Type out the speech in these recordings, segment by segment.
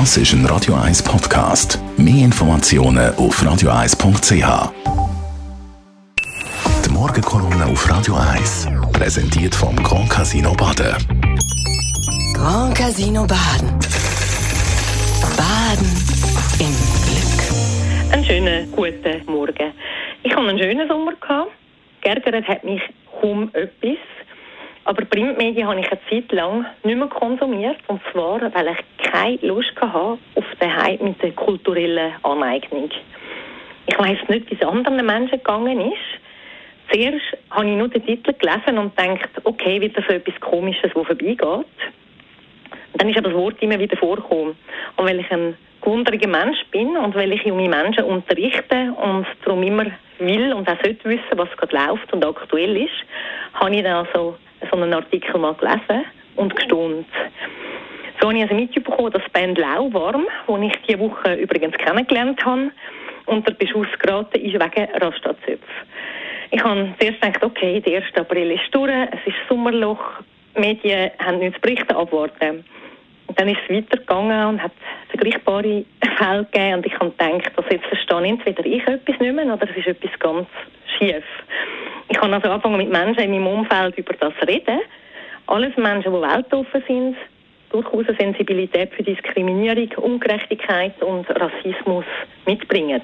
Das ist ein Radio 1 Podcast. Mehr Informationen auf radio1.ch. Die Morgenkolumne auf Radio 1 präsentiert vom Grand Casino Baden. Grand Casino Baden. Baden im Glück. Einen schönen guten Morgen. Ich hatte einen schönen Sommer. Geärgert hat mich kaum etwas. Aber Printmedien habe ich eine Zeit lang nicht mehr konsumiert. Und zwar, weil ich keine Lust hatte auf den Hype mit der kulturellen Aneignung. Ich weiß nicht, wie es anderen Menschen gegangen ist. Zuerst habe ich nur den Titel gelesen und gedacht, okay, wieder so etwas Komisches, das vorbeigeht. Und dann ist aber das Wort immer wieder vorgekommen. Und weil ich ein gewunderiger Mensch bin und weil ich junge Menschen unterrichte und darum immer will und auch sollte wissen, was gerade läuft und aktuell ist, habe ich dann also so einen Artikel mal gelesen und gestaunt. So habe ich also mitbekommen, dass die Band Lauwarm, die ich diese Woche übrigens kennengelernt habe, unter Beschuss geraten ist wegen Rastatzöpf. Ich habe zuerst gedacht, okay, der 1. April ist durch, es ist Sommerloch, die Medien haben nichts zu berichten, abwarten. Und dann ist es weitergegangen und hat vergleichbare Fälle gegeben und ich habe gedacht, dass jetzt verstehe entweder ich etwas nicht mehr oder es ist etwas ganz schief. Ich kann also anfangen mit Menschen in meinem Umfeld über das reden. Alles Menschen, die weltoffen sind, durchaus eine Sensibilität für Diskriminierung, Ungerechtigkeit und Rassismus mitbringen.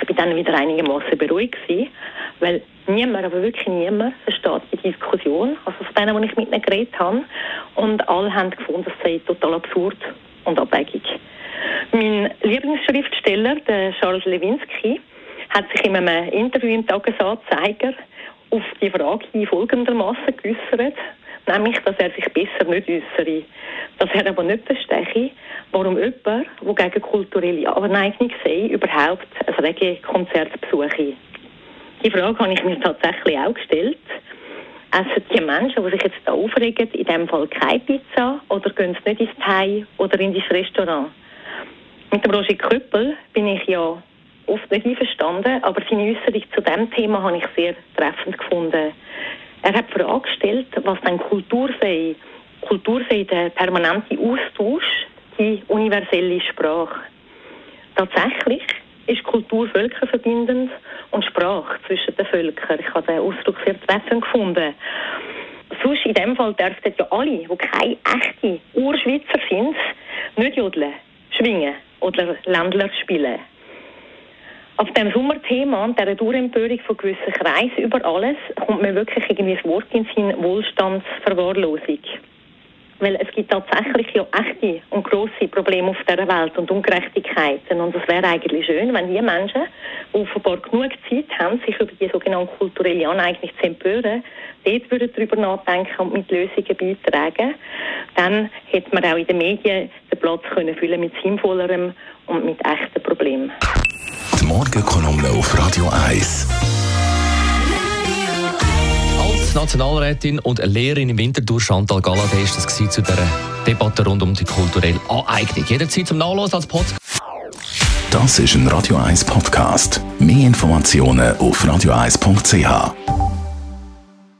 Ich war dann wieder einigermaßen beruhigt gewesen, weil niemand, aber wirklich niemand, versteht die Diskussion, also von denen, die ich mit ihnen geredet habe. Und alle haben gefunden, das sei total absurd und abwegig. Mein Lieblingsschriftsteller, der Charles Lewinsky, hat sich in einem Interview im Tagesanzeiger auf die Frage folgendermaßen geäußert, nämlich, dass er sich besser nicht äußere, dass er aber nicht verstehe, warum jemand, der gegen kulturelle Aneignung sei, überhaupt ein Reggae-Konzert besuche. Die Frage habe ich mir tatsächlich auch gestellt. Essen die Menschen, die sich jetzt da aufregen, in diesem Fall keine Pizza oder gehen sie nicht ins Thai oder in das Restaurant? Mit dem Roger Köppel bin ich ja oft nicht einverstanden, aber seine Äußerung zu diesem Thema habe ich sehr treffend gefunden. Er hat die Frage gestellt, was denn Kultur sei. Kultur sei der permanente Austausch, die universelle Sprache. Tatsächlich ist Kultur völkerverbindend und Sprache zwischen den Völkern. Ich habe den Ausdruck sehr treffend gefunden. Sonst in dem Fall dürften ja alle, die keine echten Urschweizer sind, nicht jodeln, schwingen oder Ländler spielen. Auf dem Sommerthema und dieser Durchempörung von gewissen Kreisen über alles kommt mir wirklich irgendwie das Wort in Sinn Wohlstandsverwahrlosung. Weil es gibt tatsächlich ja echte und grosse Probleme auf dieser Welt und Ungerechtigkeiten. Und es wäre eigentlich schön, wenn die Menschen, die offenbar genug Zeit haben, sich über die sogenannte kulturelle Aneignung zu empören, dort würden darüber nachdenken und mit Lösungen beitragen. Dann hätte man auch in den Medien den Platz können füllen mit sinnvollerem und mit echten Problemen. Morgenkolumne auf Radio 1. Als Nationalrätin und Lehrerin im Winterthur Chantal Galladay ist das zu dieser Debatte rund um die kulturelle Aneignung. Jederzeit zum Nachlesen als Podcast. Das ist ein Radio 1 Podcast. Mehr Informationen auf radio1.ch.